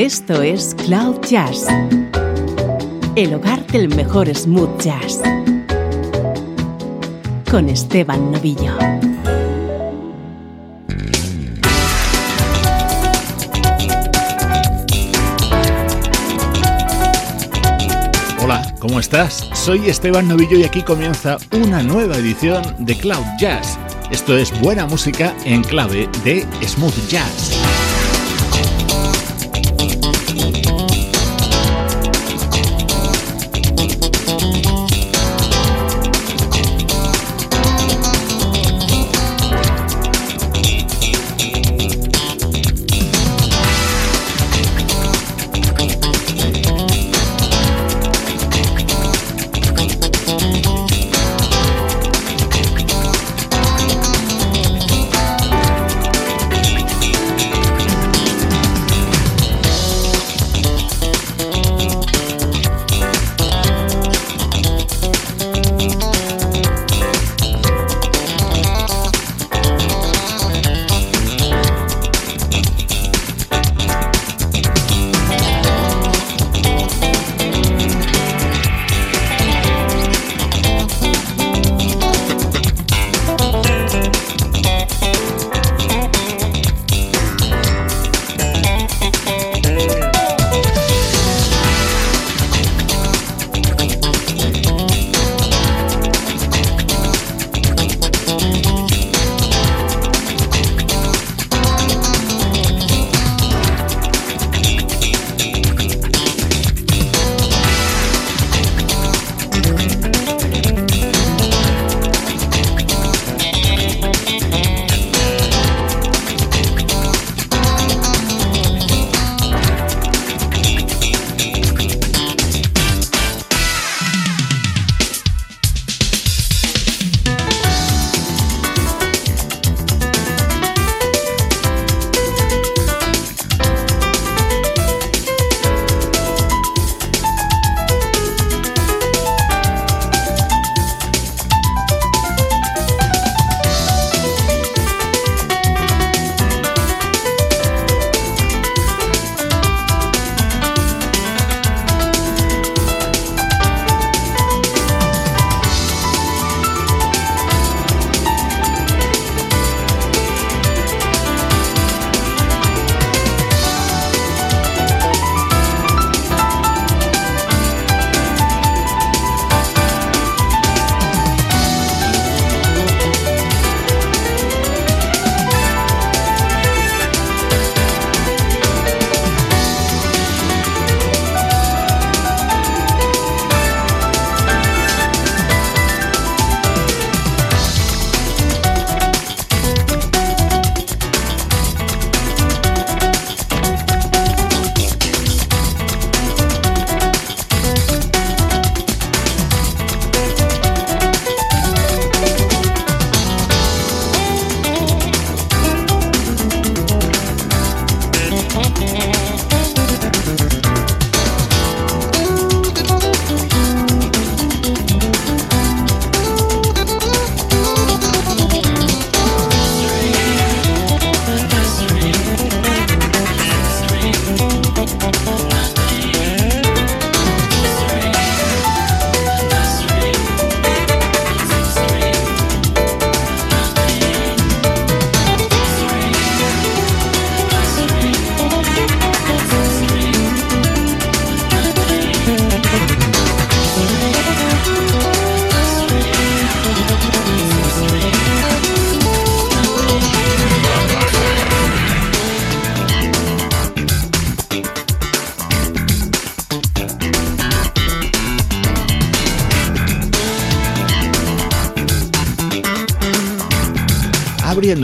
Esto es Cloud Jazz, el hogar del mejor smooth jazz, con Esteban Novillo. Hola, ¿cómo estás? Soy Esteban Novillo y aquí comienza una nueva edición de Cloud Jazz. Esto es buena música en clave de smooth jazz.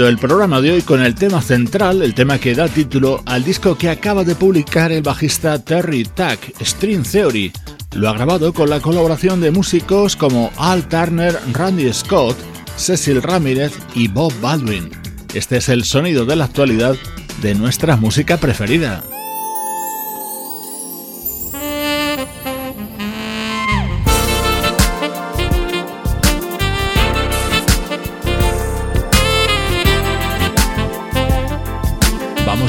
El programa de hoy con el tema central, el tema que da título al disco que acaba de publicar el bajista Terry Tack, String Theory. Lo ha grabado con la colaboración de músicos como Al Turner, Randy Scott, Cecil Ramírez y Bob Baldwin. Este es el sonido de la actualidad de nuestra música preferida.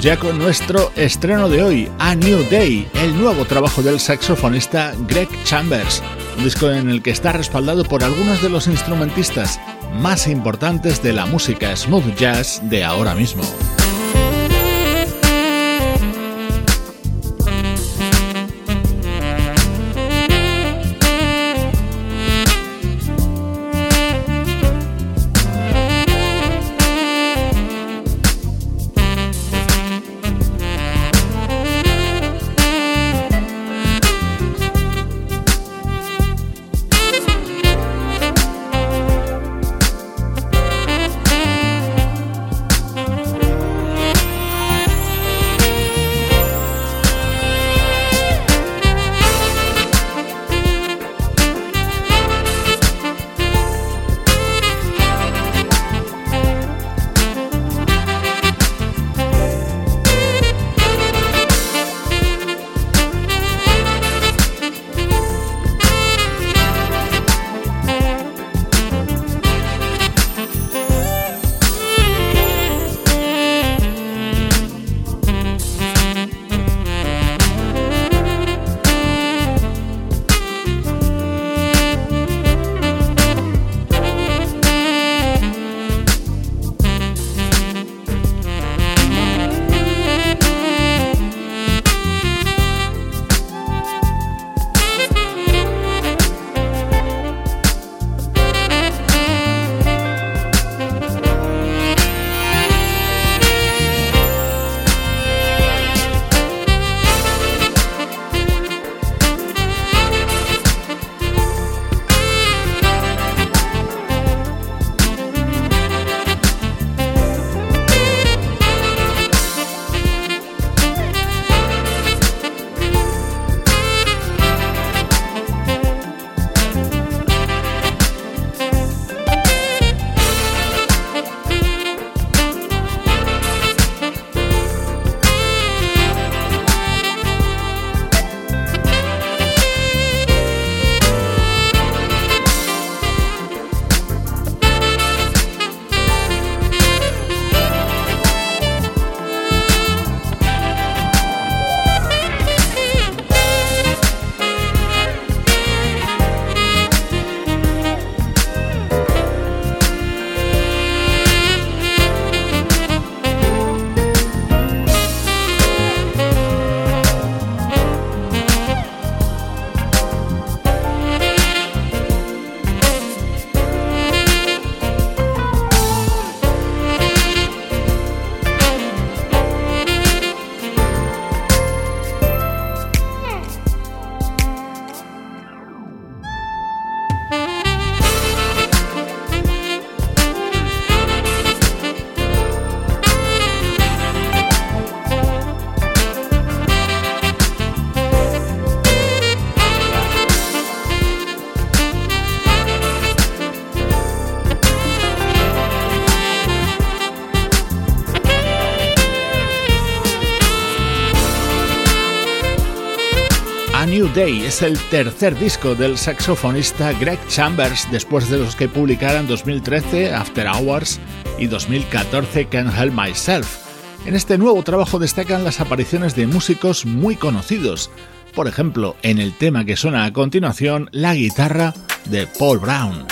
Ya con nuestro estreno de hoy, A New Day, el nuevo trabajo del saxofonista Greg Chambers, un disco en el que está respaldado por algunos de los instrumentistas más importantes de la música smooth jazz de ahora mismo. Day es el tercer disco del saxofonista Greg Chambers después de los que publicara en 2013 After Hours y 2014 Can't Help Myself. En este nuevo trabajo destacan las apariciones de músicos muy conocidos, por ejemplo, en el tema que suena a continuación, la guitarra de Paul. Brown,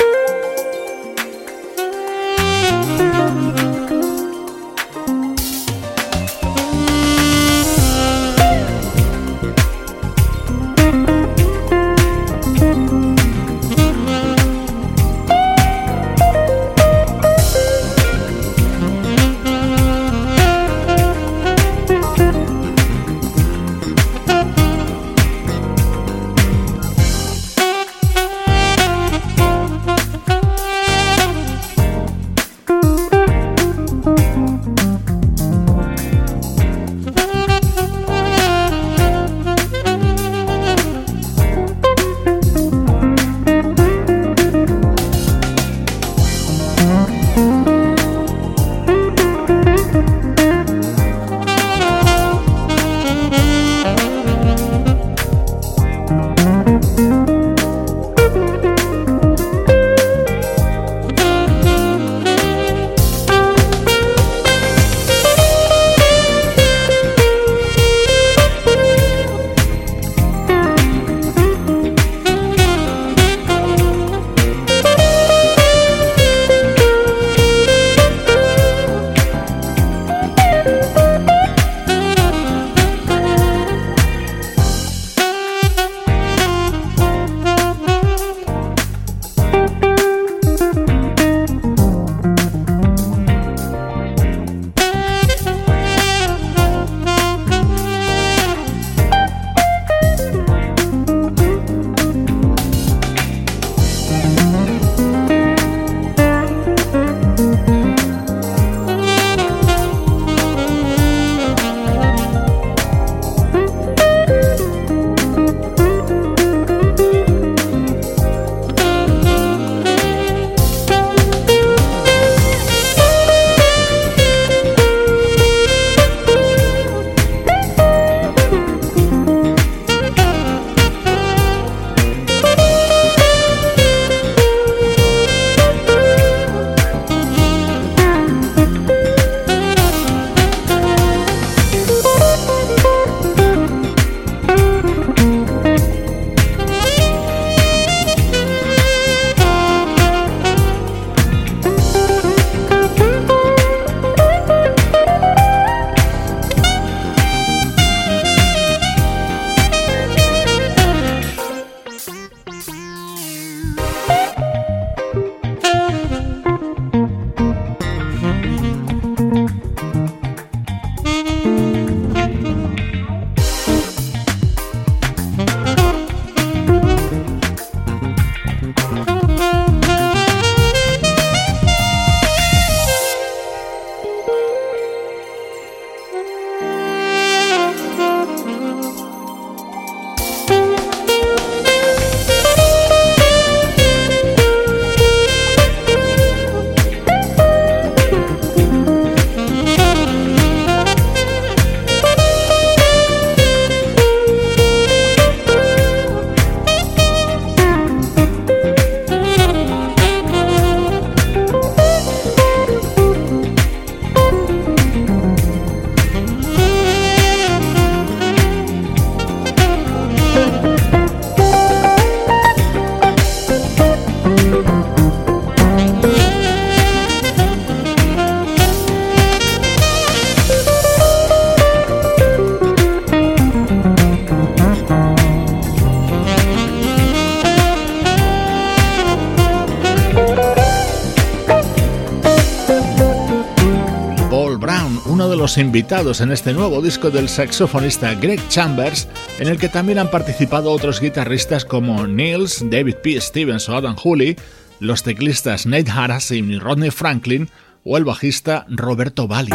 invitados en este nuevo disco del saxofonista Greg Chambers, en el que también han participado otros guitarristas como Niels, David P. Stevens o Adam Hooley, los teclistas Nate Harasim y Rodney Franklin o el bajista Roberto Valli.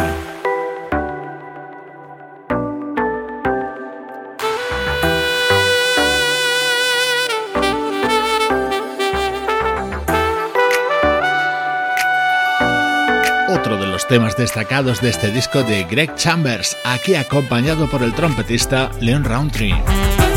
Temas destacados de este disco de Greg Chambers, aquí acompañado por el trompetista Leon Roundtree.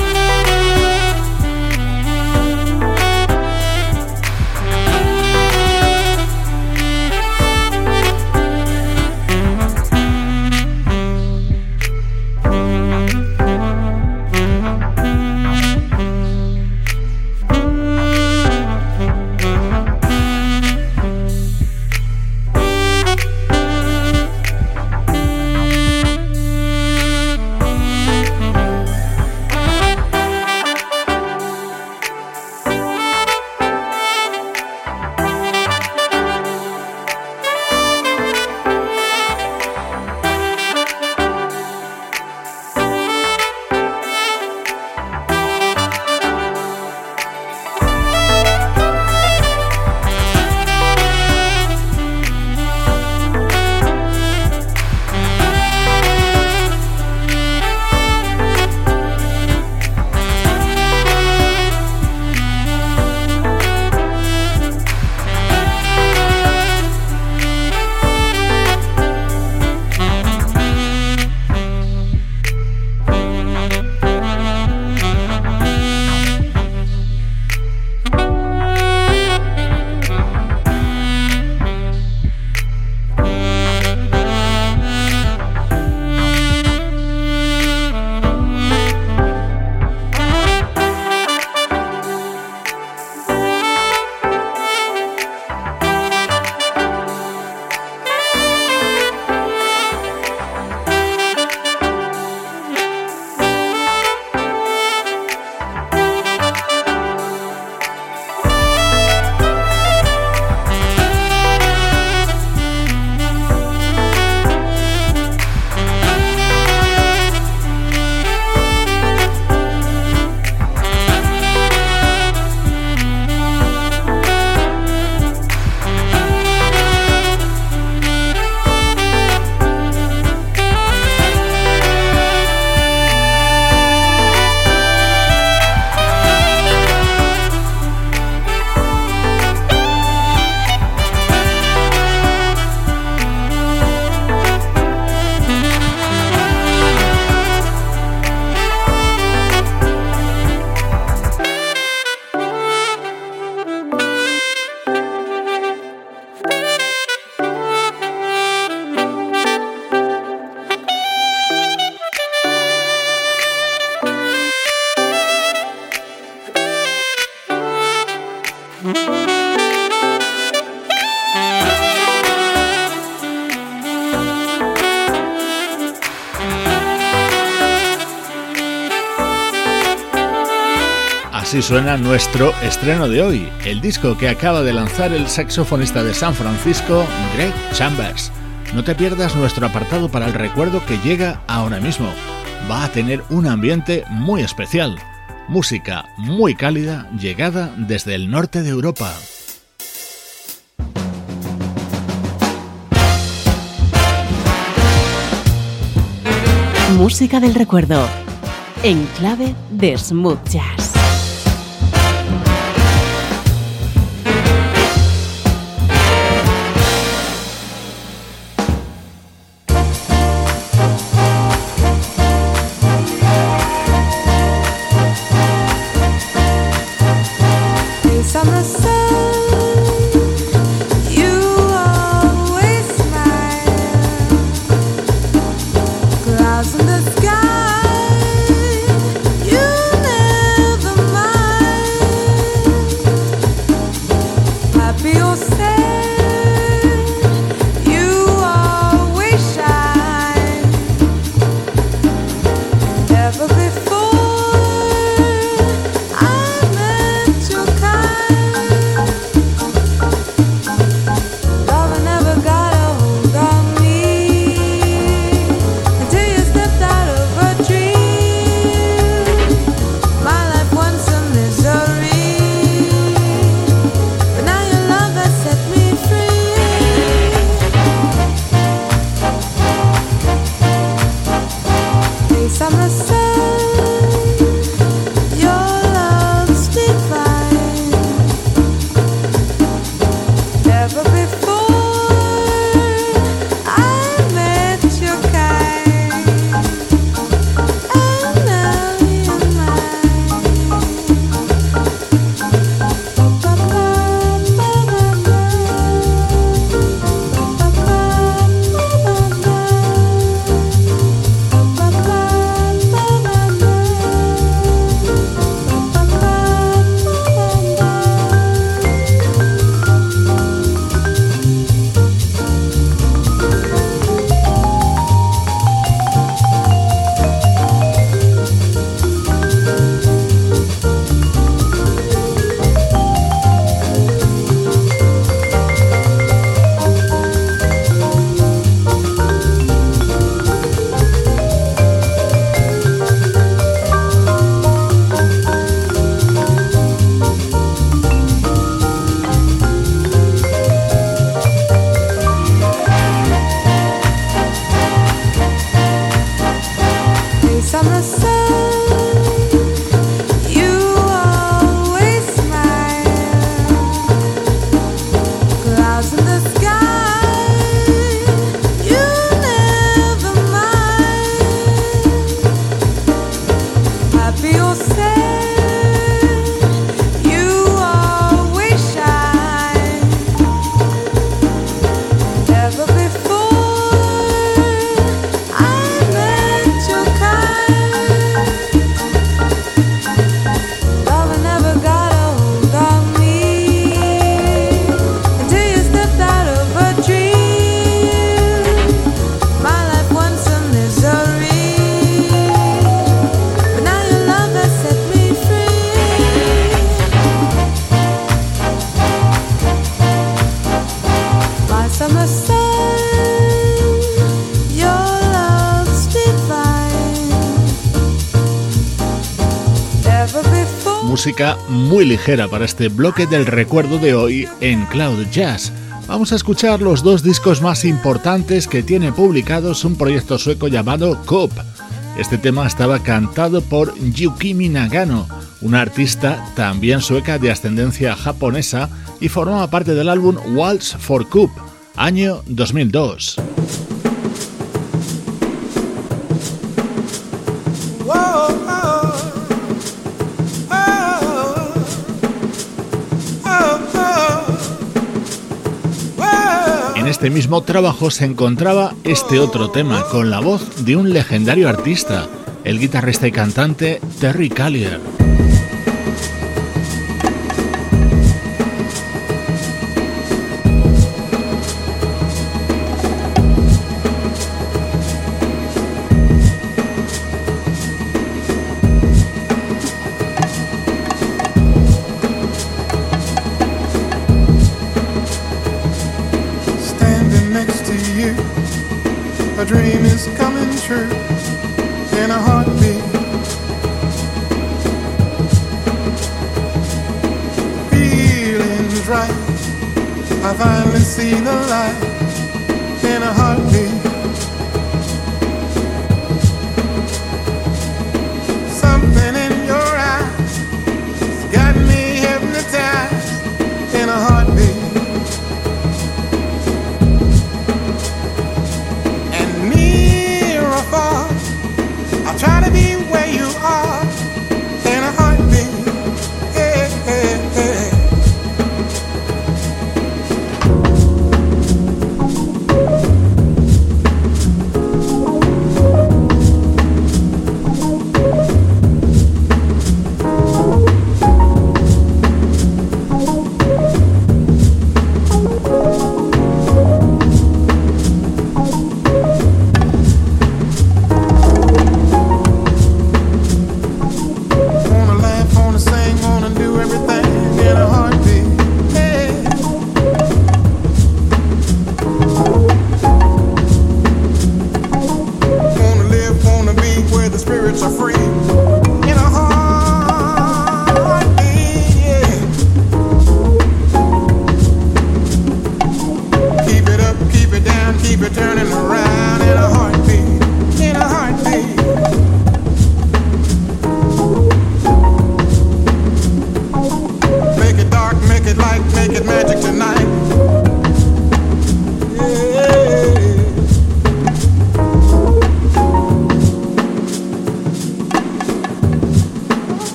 Así suena nuestro estreno de hoy, el disco que acaba de lanzar el saxofonista de San Francisco, Greg Chambers. No te pierdas nuestro apartado para el recuerdo que llega ahora mismo. Va a tener un ambiente muy especial. Música muy cálida llegada desde el norte de Europa. Música del recuerdo en clave de smooth jazz. Música muy ligera para este bloque del recuerdo de hoy en Cloud Jazz. Vamos a escuchar los dos discos más importantes que tiene publicados un proyecto sueco llamado Coop. Este tema estaba cantado por Yukimi Nagano, una artista también sueca de ascendencia japonesa y formaba parte del álbum Waltz for Coop, año 2002. Este mismo trabajo se encontraba este otro tema con la voz de un legendario artista, el guitarrista y cantante Terry Callier.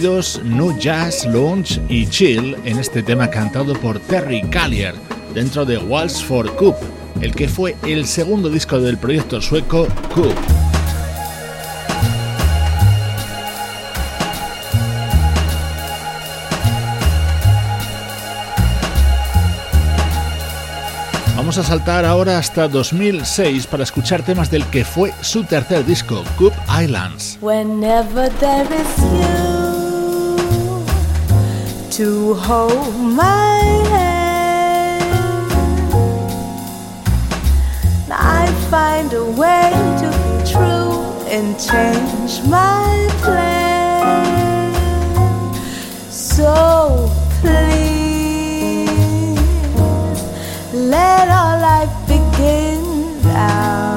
Sonidos nu jazz, lounge y chill en este tema cantado por Terry Callier dentro de Waltz for Coop, el que fue el segundo disco del proyecto sueco Coop. Vamos a saltar ahora hasta 2006 para escuchar temas del que fue su tercer disco, Coop Islands. To hold my hand, I find a way to be true and change my plan. So please. Let our life begin now.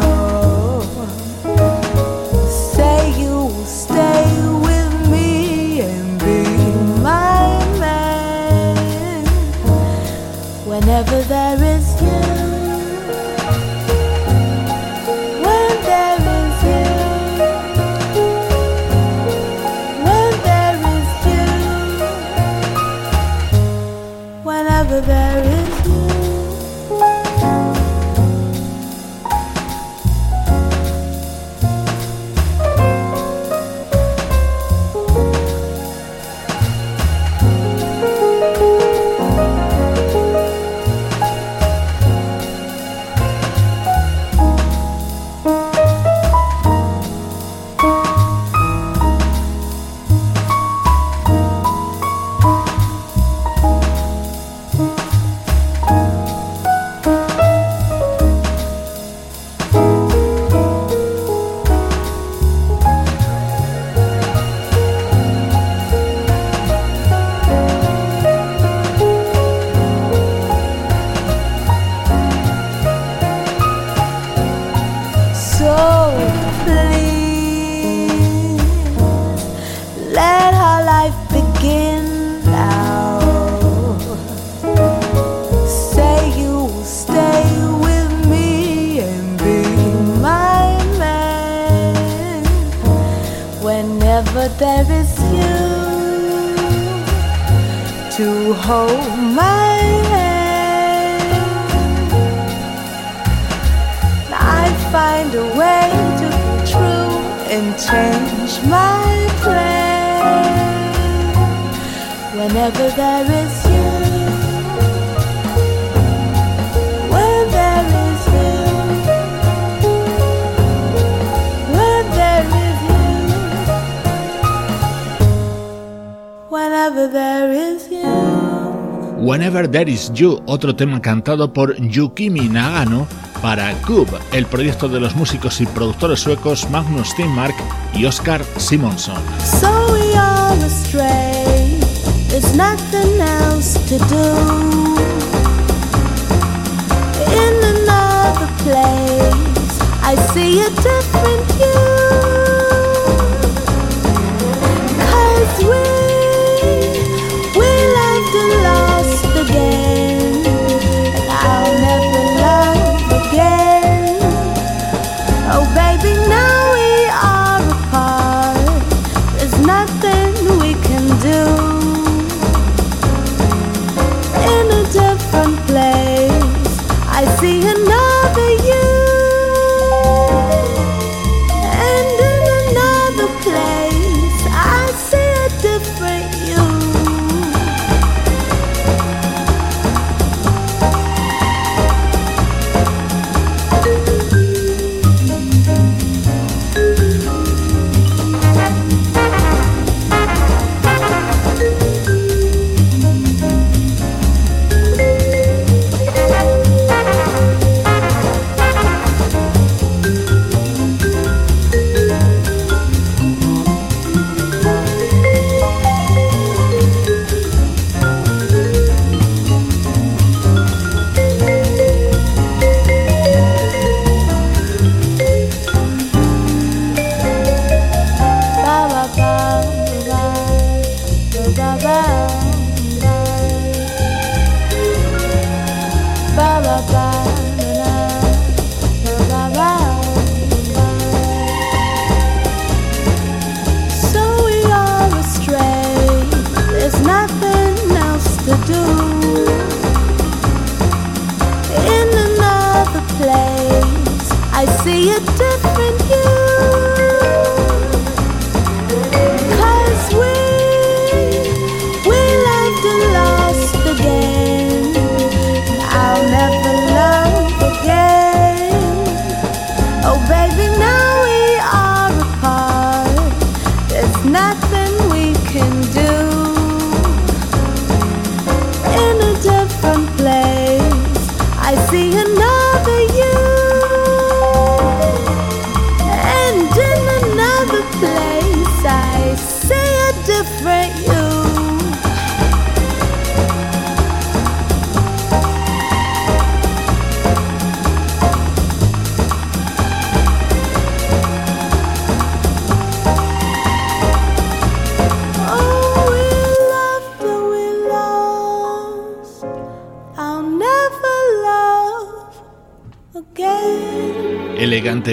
There Is You, otro tema cantado por Yukimi Nagano para Cube, el proyecto de los músicos y productores suecos Magnus Steinmark y Oscar Simonson.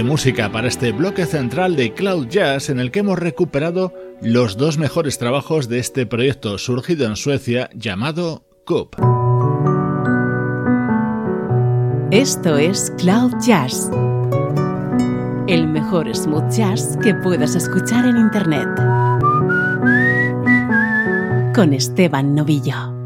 Música para este bloque central de Cloud Jazz en el que hemos recuperado los dos mejores trabajos de este proyecto surgido en Suecia llamado Coop. Esto es Cloud Jazz, el mejor smooth jazz que puedas escuchar en Internet. Con Esteban Novillo.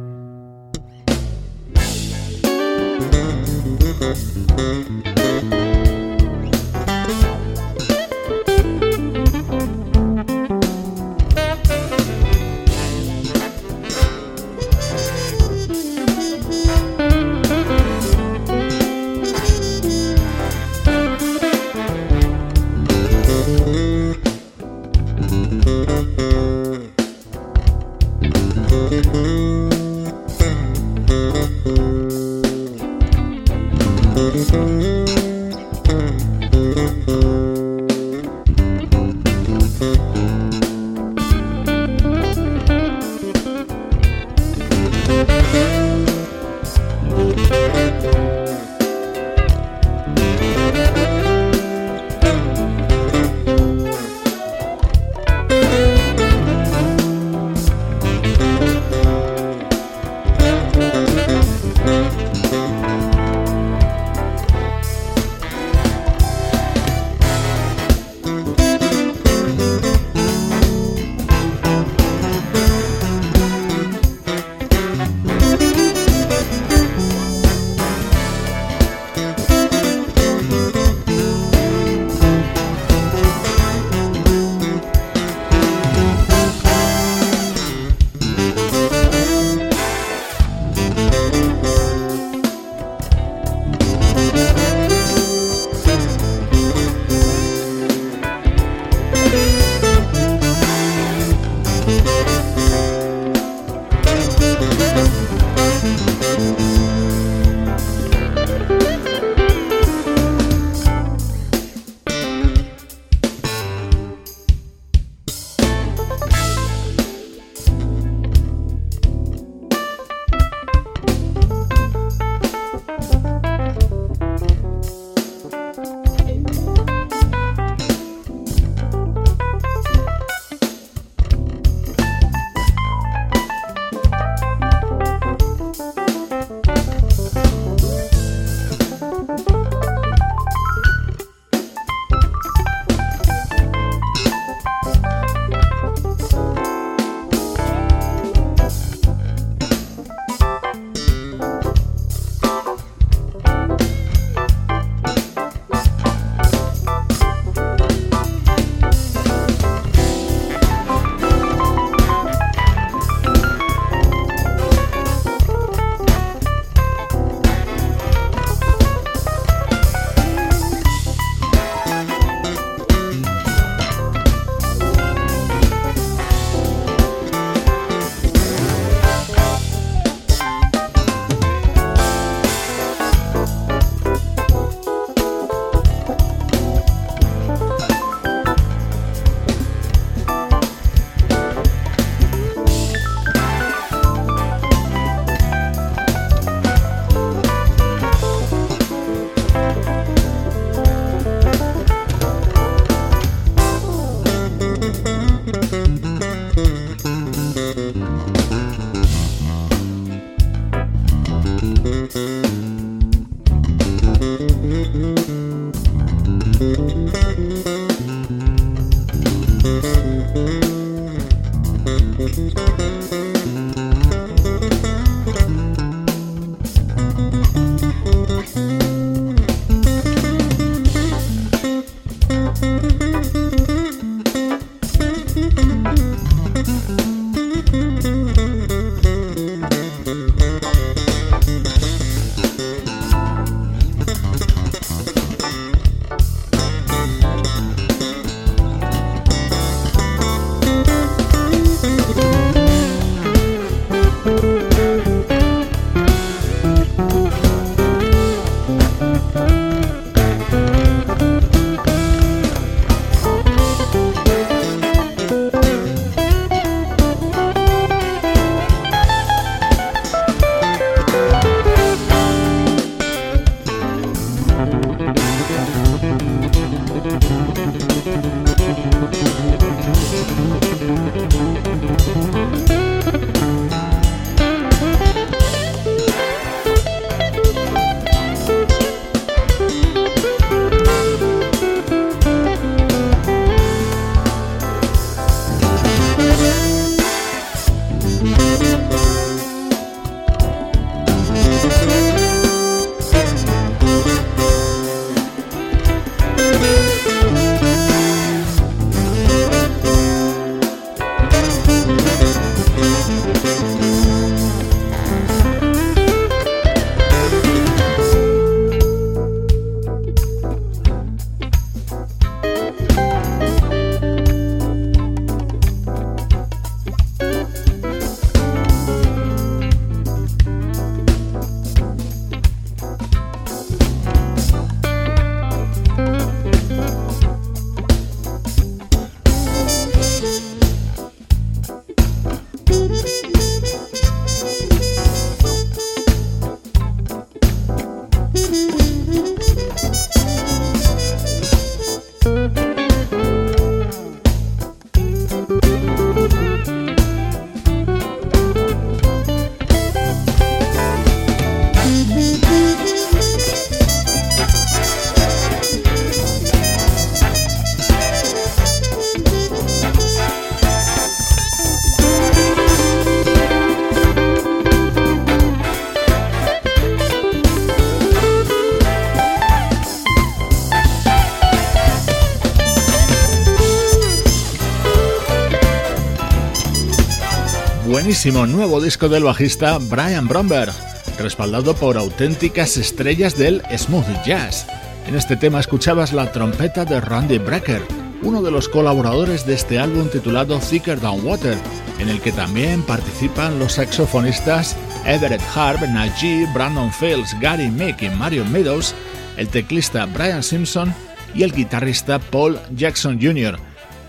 Nuevo disco del bajista Brian Bromberg, respaldado por auténticas estrellas del smooth jazz. En este tema escuchabas la trompeta de Randy Brecker, uno de los colaboradores de este álbum titulado Thicker Than Water, en el que también participan los saxofonistas Everett Harp, Najee, Brandon Fields, Gary Mick y Mario Meadows, el teclista Brian Simpson y el guitarrista Paul Jackson Jr.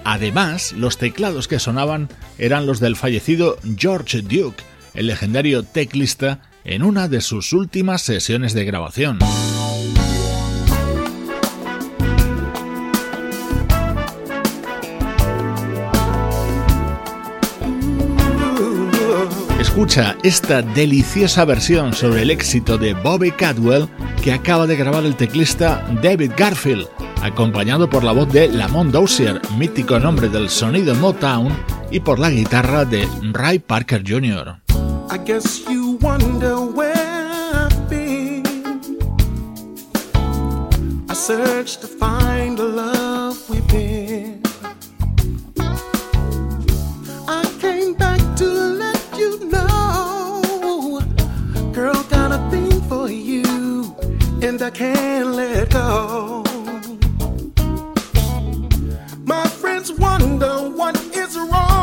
Además, los teclados que sonaban eran los del fallecido George Duke, el legendario teclista en una de sus últimas sesiones de grabación. Escucha esta deliciosa versión sobre el éxito de Bobby Cadwell que acaba de grabar el teclista David Garfield acompañado por la voz de Lamont Dozier, mítico nombre del sonido Motown, y por la guitarra de Ray Parker Jr. I searched to find love can't let go. My friends wonder what is wrong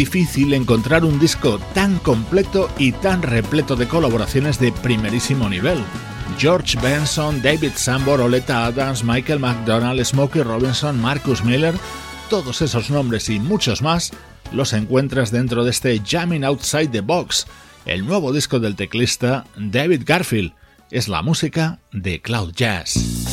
difícil encontrar un disco tan completo y tan repleto de colaboraciones de primerísimo nivel. George Benson, David Sambor, Oleta Adams, Michael McDonald, Smokey Robinson, Marcus Miller, todos esos nombres y muchos más los encuentras dentro de este Jamming Outside the Box, el nuevo disco del teclista David Garfield. Es la música de Cloud Jazz.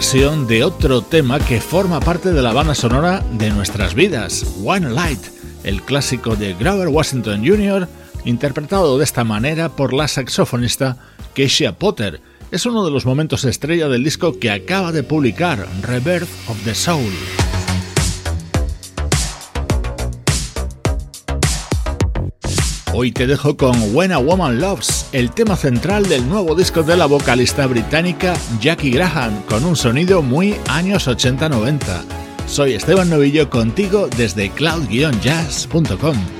De otro tema que forma parte de la banda sonora de nuestras vidas, One Light, el clásico de Grover Washington Jr., interpretado de esta manera por la saxofonista Keisha Potter. Es uno de los momentos estrella del disco que acaba de publicar, Rebirth of the Soul. Hoy te dejo con When a Woman Loves, el tema central del nuevo disco de la vocalista británica Jackie Graham, con un sonido muy años 80-90. Soy Esteban Novillo contigo desde cloud-jazz.com.